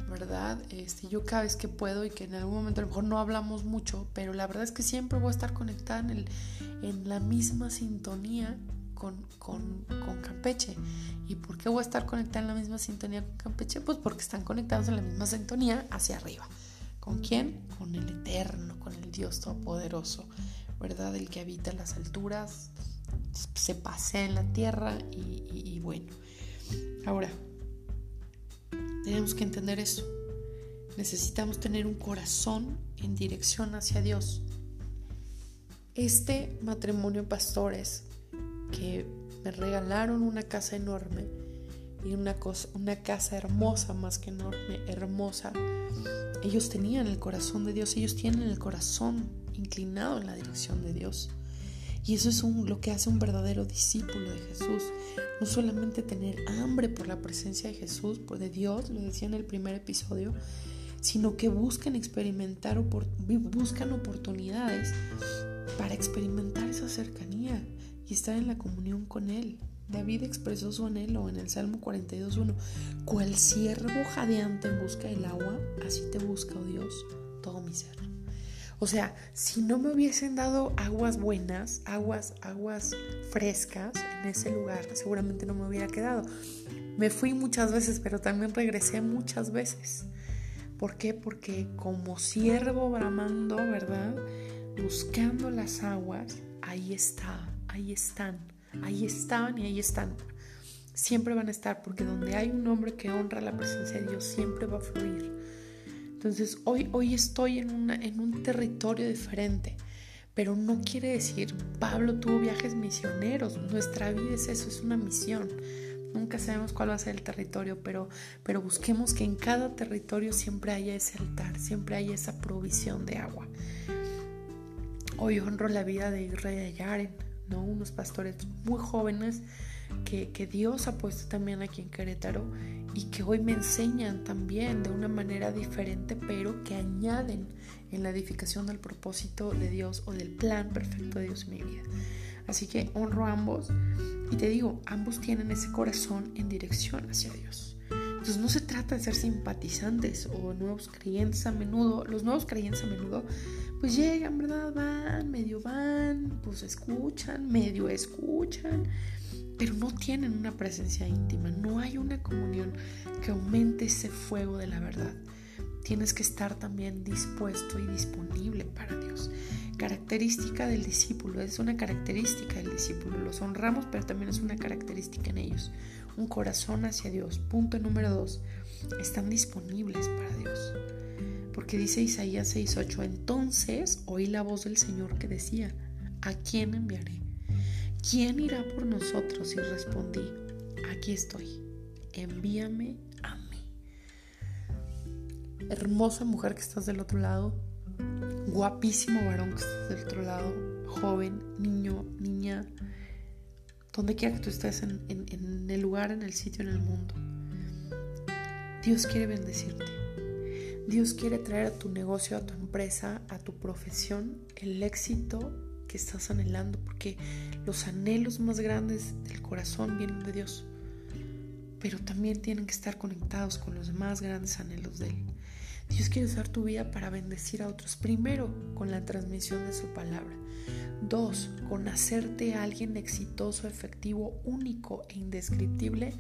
¿verdad? Este, yo cada vez que puedo y que en algún momento a lo mejor no hablamos mucho, pero la verdad es que siempre voy a estar conectada en, el, en la misma sintonía con, con, con, Campeche. ¿Y por qué voy a estar conectada en la misma sintonía con Campeche? Pues porque están conectados en la misma sintonía hacia arriba. ¿Con quién? Con el Eterno, con el Dios Todopoderoso, ¿verdad? El que habita en las alturas, se pasea en la tierra y, y bueno. Ahora, tenemos que entender eso. Necesitamos tener un corazón en dirección hacia Dios. Este matrimonio pastores que me regalaron una casa enorme y una, cosa, una casa hermosa, más que enorme, hermosa. Ellos tenían el corazón de Dios, ellos tienen el corazón inclinado en la dirección de Dios. Y eso es lo que hace un verdadero discípulo de Jesús. No solamente tener hambre por la presencia de Jesús, por de Dios, lo decía en el primer episodio, sino que buscan experimentar, buscan oportunidades para experimentar esa cercanía y estar en la comunión con Él. David expresó su anhelo en el Salmo 42.1. Cual siervo jadeante en busca del agua, así te busca, oh Dios, todo mi ser. O sea, si no me hubiesen dado aguas buenas, aguas, aguas frescas en ese lugar, seguramente no me hubiera quedado. Me fui muchas veces, pero también regresé muchas veces. ¿Por qué? Porque como siervo bramando, ¿verdad? Buscando las aguas, ahí está ahí están, ahí estaban y ahí están. Siempre van a estar porque donde hay un hombre que honra la presencia de Dios, siempre va a fluir. Entonces hoy, hoy estoy en, una, en un territorio diferente, pero no quiere decir, Pablo tuvo viajes misioneros, nuestra vida es eso, es una misión. Nunca sabemos cuál va a ser el territorio, pero, pero busquemos que en cada territorio siempre haya ese altar, siempre haya esa provisión de agua. Hoy honro la vida de Israel Yaren, ¿no? Unos pastores muy jóvenes que, Dios ha puesto también aquí en Querétaro y que hoy me enseñan también de una manera diferente, pero que añaden en la edificación del propósito de Dios o del plan perfecto de Dios en mi vida. Así que honro a ambos y te digo, ambos tienen ese corazón en dirección hacia Dios. Entonces no se trata de ser simpatizantes o nuevos creyentes a menudo. Los nuevos creyentes a menudo pues llegan, ¿verdad? Van, medio van, pues escuchan, medio escuchan, pero no tienen una presencia íntima, no hay una comunión que aumente ese fuego de la verdad. Tienes que estar también dispuesto y disponible para Dios. Característica del discípulo, es una característica del discípulo. Los honramos, pero también es una característica en ellos. Un corazón hacia Dios. Punto número dos, están disponibles para Dios. Porque dice Isaías 6:8, entonces oí la voz del Señor que decía, ¿a quién enviaré? ¿Quién irá por nosotros? Y respondí, aquí estoy, envíame a mí. Hermosa mujer que estás del otro lado, guapísimo varón que estás del otro lado, joven, niño, niña, donde quiera que tú estés en, en el lugar, en el sitio, en el mundo. Dios quiere bendecirte. Dios quiere traer a tu negocio, a tu empresa, a tu profesión el éxito que estás anhelando, porque los anhelos más grandes del corazón vienen de Dios, pero también tienen que estar conectados con los más grandes anhelos de Él. Dios quiere usar tu vida para bendecir a otros, primero con la transmisión de su palabra, dos, con hacerte alguien exitoso, efectivo, único e indescriptible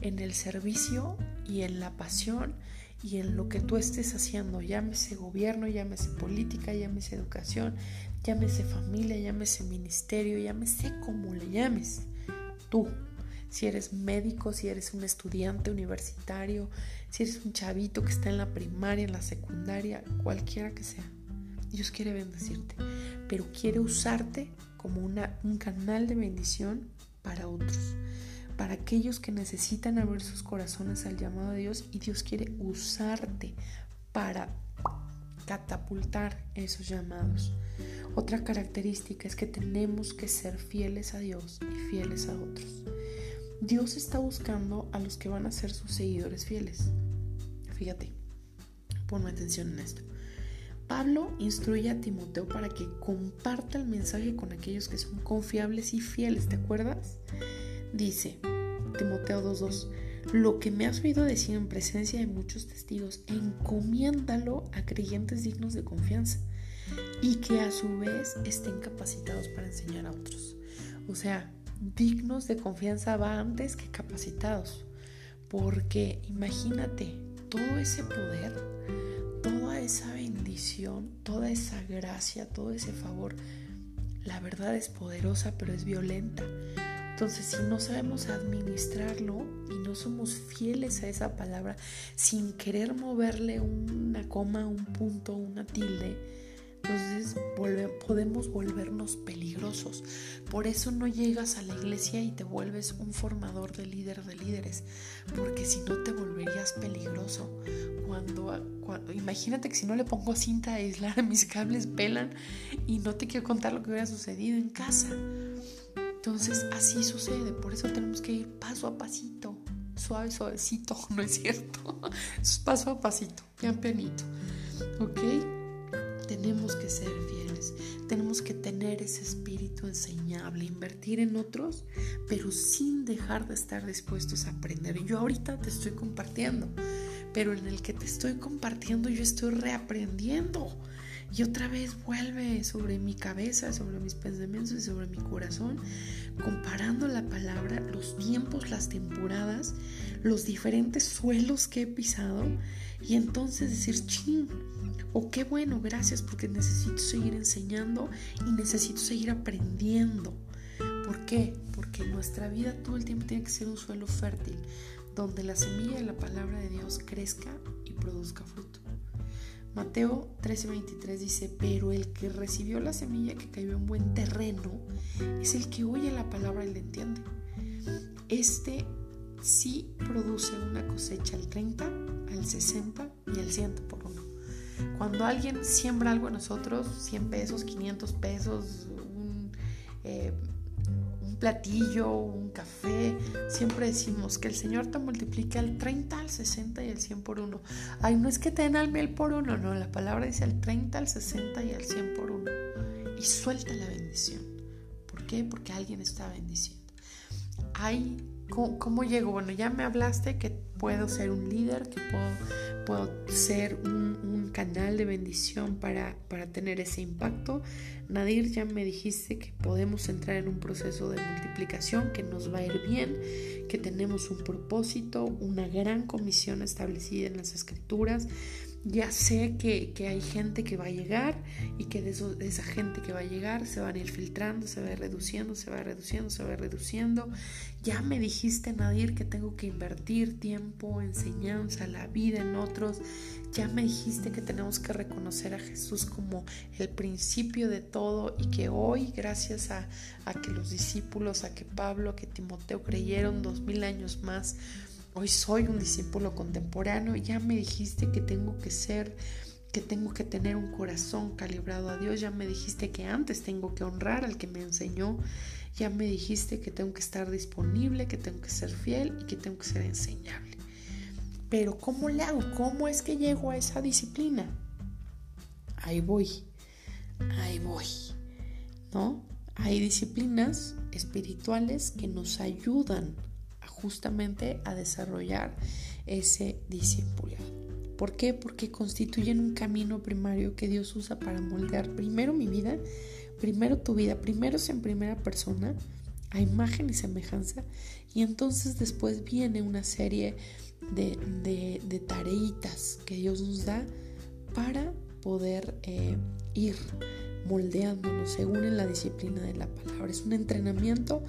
en el servicio y en la pasión y en lo que tú estés haciendo, llámese gobierno, llámese política, llámese educación, llámese familia, llámese ministerio, llámese como le llames, tú si eres médico, si eres un estudiante universitario, si eres un chavito que está en la primaria, en la secundaria, cualquiera que sea. Dios quiere bendecirte, pero quiere usarte como una, un canal de bendición para otros, para aquellos que necesitan abrir sus corazones al llamado de Dios y Dios quiere usarte para catapultar esos llamados. Otra característica es que tenemos que ser fieles a Dios y fieles a otros. Dios está buscando a los que van a ser sus seguidores fieles. Fíjate, ponme atención en esto. Pablo instruye a Timoteo para que comparta el mensaje con aquellos que son confiables y fieles, ¿te acuerdas? Dice Timoteo 2.2, lo que me has oído decir en presencia de muchos testigos, encomiéndalo a creyentes dignos de confianza y que a su vez estén capacitados para enseñar a otros. O sea, dignos de confianza va antes que capacitados, porque imagínate todo ese poder, toda esa bendición, toda esa gracia, todo ese favor, la verdad es poderosa pero es violenta. Entonces, si no sabemos administrarlo y no somos fieles a esa palabra, sin querer moverle una coma, un punto, una tilde, entonces podemos volvernos peligrosos. Por eso no llegas a la iglesia y te vuelves un formador de líder de líderes, porque si no te volverías peligroso. Cuando, imagínate que si no le pongo cinta a aislar, mis cables pelan y no te quiero contar lo que hubiera sucedido en casa. Entonces así sucede, por eso tenemos que ir paso a pasito, suave, suavecito, ¿no es cierto? Paso a pasito, ya pianito, ¿ok? tenemos que ser fieles, tenemos que tener ese espíritu enseñable, invertir en otros, pero sin dejar de estar dispuestos a aprender. Yo ahorita te estoy compartiendo, pero en el que te estoy compartiendo yo estoy reaprendiendo. Y otra vez vuelve sobre mi cabeza, sobre mis pensamientos y sobre mi corazón, comparando la palabra, los tiempos, las temporadas, los diferentes suelos que he pisado, y entonces decir, ching, o qué bueno, gracias porque necesito seguir enseñando y necesito seguir aprendiendo. ¿Por qué? Porque nuestra vida todo el tiempo tiene que ser un suelo fértil, donde la semilla de la palabra de Dios crezca y produzca fruto. Mateo 13:23 dice, pero el que recibió la semilla que cayó en buen terreno es el que oye la palabra y la entiende. Este sí produce una cosecha al 30, al 60 y al 100 por uno. Cuando alguien siembra algo en nosotros, 100 pesos, 500 pesos, eh, un, platillo, un café, siempre decimos que el Señor te multiplique al 30, al 60 y al 100 por uno. Ay, no es que te den al mil por uno, no, la palabra dice al 30, al 60 y al 100 por uno. Y suelta la bendición. ¿Por qué? Porque alguien está bendiciendo. Hay ¿Cómo, llego? Bueno, ya me hablaste que puedo ser un líder, que puedo, puedo ser un, canal de bendición para, para, tener ese impacto. Nadir, ya me dijiste que podemos entrar en un proceso de multiplicación, que nos va a ir bien, que tenemos un propósito, una gran comisión establecida en las escrituras ya sé que, hay gente que va a llegar y que de, esa gente que va a llegar se van a ir filtrando, se va a ir reduciendo, se va a ir reduciendo, se va a ir reduciendo. Ya me dijiste, Nadir, que tengo que invertir tiempo, enseñanza, la vida en otros. Ya me dijiste que tenemos que reconocer a Jesús como el principio de todo y que hoy, gracias a, a que los discípulos, a que Pablo, a que Timoteo creyeron dos mil años más, Hoy soy un discípulo contemporáneo. Ya me dijiste que tengo que ser, que tengo que tener un corazón calibrado a Dios. Ya me dijiste que antes tengo que honrar al que me enseñó. Ya me dijiste que tengo que estar disponible, que tengo que ser fiel y que tengo que ser enseñable. Pero ¿cómo le hago? ¿Cómo es que llego a esa disciplina? Ahí voy, ahí voy, ¿no? Hay disciplinas espirituales que nos ayudan justamente a desarrollar ese discipulado. ¿Por qué? Porque constituyen un camino primario que Dios usa para moldear primero mi vida, primero tu vida, primero es en primera persona, a imagen y semejanza, y entonces después viene una serie de, de, tareitas que Dios nos da para poder eh, ir moldeándonos según la disciplina de la palabra. Es un entrenamiento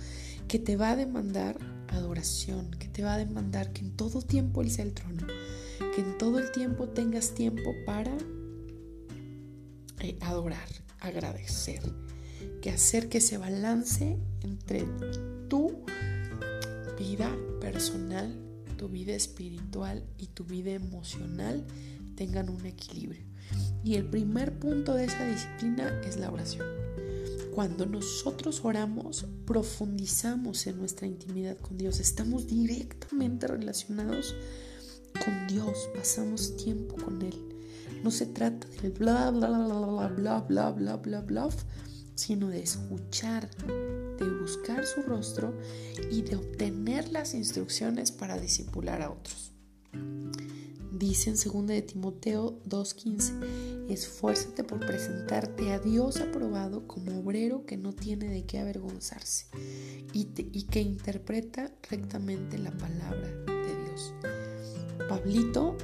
que te va a demandar adoración, que te va a demandar que en todo tiempo Él sea el trono, que en todo el tiempo tengas tiempo para eh, adorar, agradecer, que hacer que se balance entre tu vida personal, tu vida espiritual y tu vida emocional tengan un equilibrio. Y el primer punto de esa disciplina es la oración. Cuando nosotros oramos, profundizamos en nuestra intimidad con Dios, estamos directamente relacionados con Dios, pasamos tiempo con Él. No se trata del bla, bla, bla, bla, bla, bla, bla, bla, bla, sino de escuchar, de buscar su rostro y de obtener las instrucciones para disipular a otros. Dice en 2 de Timoteo 2.15, esfuérzate por presentarte a Dios aprobado como obrero que no tiene de qué avergonzarse y, que interpreta rectamente la palabra de Dios. Pablito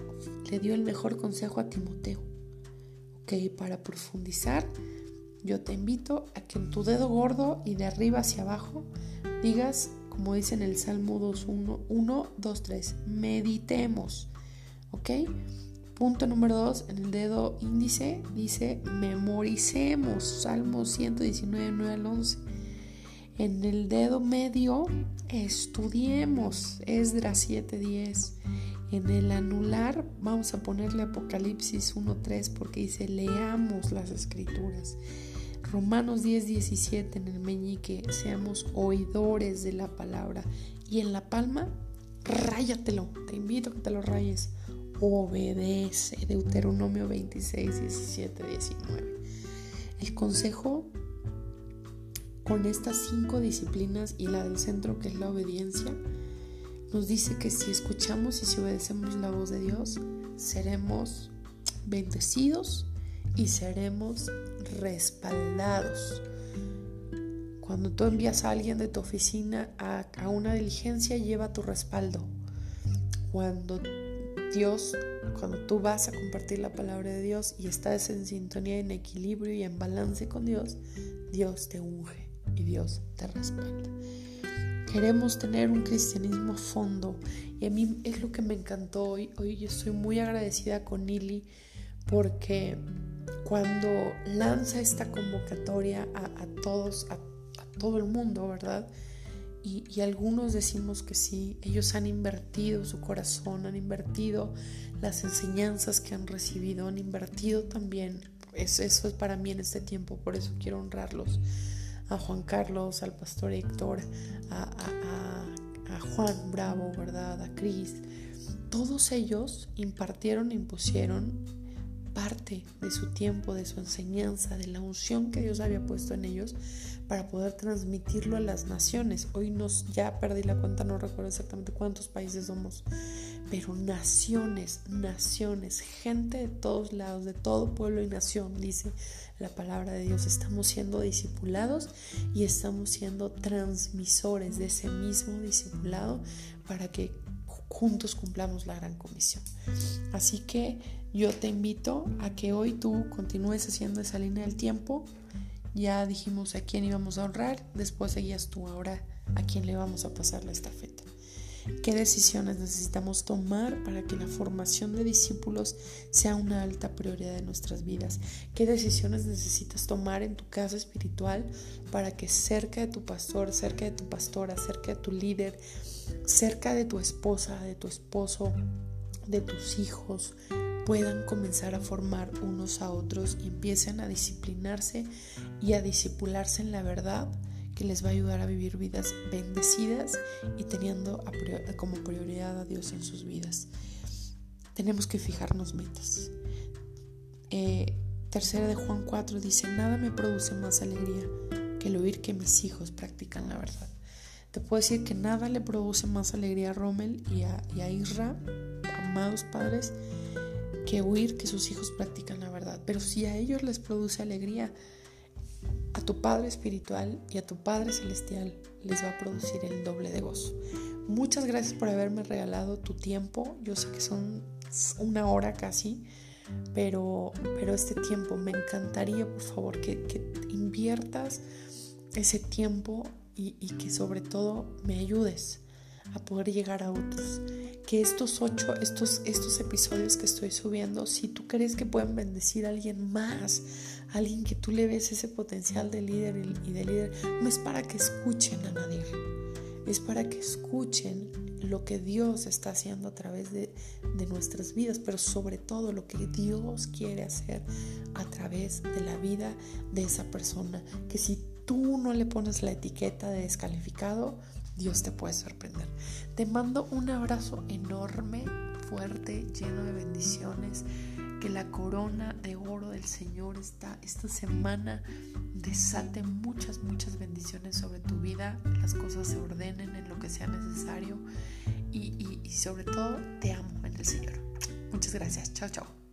le dio el mejor consejo a Timoteo. Ok, para profundizar, yo te invito a que en tu dedo gordo y de arriba hacia abajo digas, como dice en el Salmo 2.1, 1, 2, 3, meditemos. ¿Ok? Punto número 2, en el dedo índice dice memoricemos. Salmo 119, 9 al 11. En el dedo medio estudiemos. Esdras 7, 10. En el anular vamos a ponerle Apocalipsis 1.3 porque dice leamos las escrituras. Romanos 10, 17 en el meñique, seamos oidores de la palabra. Y en la palma, ráyatelo, te invito a que te lo rayes. Obedece, Deuteronomio 26, 17, 19. El consejo con estas cinco disciplinas y la del centro que es la obediencia, nos dice que si escuchamos y si obedecemos la voz de Dios, seremos bendecidos y seremos respaldados. Cuando tú envías a alguien de tu oficina a, a, una diligencia, lleva tu respaldo. Cuando Dios, cuando tú vas a compartir la palabra de Dios y estás en sintonía, en equilibrio y en balance con Dios, Dios te unge y Dios te respalda. Queremos tener un cristianismo a fondo y a mí es lo que me encantó hoy. Hoy yo estoy muy agradecida con Nili porque cuando lanza esta convocatoria a, todos, a, todo el mundo, ¿verdad? Y, algunos decimos que sí, ellos han invertido su corazón, han invertido las enseñanzas que han recibido, han invertido también, eso, eso es para mí en este tiempo, por eso quiero honrarlos a Juan Carlos, al pastor Héctor, a, Juan Bravo, ¿verdad? A Cris. Todos ellos impartieron, impusieron parte de su tiempo, de su enseñanza, de la unción que Dios había puesto en ellos para poder transmitirlo a las naciones. Hoy nos ya perdí la cuenta, no recuerdo exactamente cuántos países somos, pero naciones, naciones, gente de todos lados, de todo pueblo y nación, dice la palabra de Dios. Estamos siendo discipulados y estamos siendo transmisores de ese mismo discipulado para que juntos cumplamos la gran comisión. Así que yo te invito a que hoy tú continúes haciendo esa línea del tiempo. Ya dijimos a quién íbamos a honrar, después seguías tú ahora a quién le vamos a pasar la estafeta. ¿Qué decisiones necesitamos tomar para que la formación de discípulos sea una alta prioridad de nuestras vidas? ¿Qué decisiones necesitas tomar en tu casa espiritual para que cerca de tu pastor, cerca de tu pastora, cerca de tu líder, cerca de tu esposa, de tu esposo, de tus hijos, puedan comenzar a formar unos a otros y empiecen a disciplinarse y a disipularse en la verdad? que les va a ayudar a vivir vidas bendecidas y teniendo como prioridad a Dios en sus vidas. Tenemos que fijarnos metas. Eh, tercera de Juan 4 dice, nada me produce más alegría que el oír que mis hijos practican la verdad. Te puedo decir que nada le produce más alegría a Rommel y a, y a Isra, amados padres, que oír que sus hijos practican la verdad. Pero si a ellos les produce alegría, a tu Padre Espiritual y a tu Padre Celestial les va a producir el doble de gozo. Muchas gracias por haberme regalado tu tiempo. Yo sé que son una hora casi, pero, pero este tiempo me encantaría, por favor, que, que inviertas ese tiempo y, y que sobre todo me ayudes a poder llegar a otros. Que estos ocho, estos, estos episodios que estoy subiendo, si tú crees que pueden bendecir a alguien más, alguien que tú le ves ese potencial de líder y de líder, no es para que escuchen a nadie, es para que escuchen lo que Dios está haciendo a través de, de, nuestras vidas, pero sobre todo lo que Dios quiere hacer a través de la vida de esa persona. Que si tú no le pones la etiqueta de descalificado, Dios te puede sorprender. Te mando un abrazo enorme, fuerte, lleno de bendiciones. Que la corona de oro del Señor está esta semana desate muchas, muchas bendiciones sobre tu vida. Las cosas se ordenen en lo que sea necesario. Y, y sobre todo, te amo en el Señor. Muchas gracias. Chao, chao.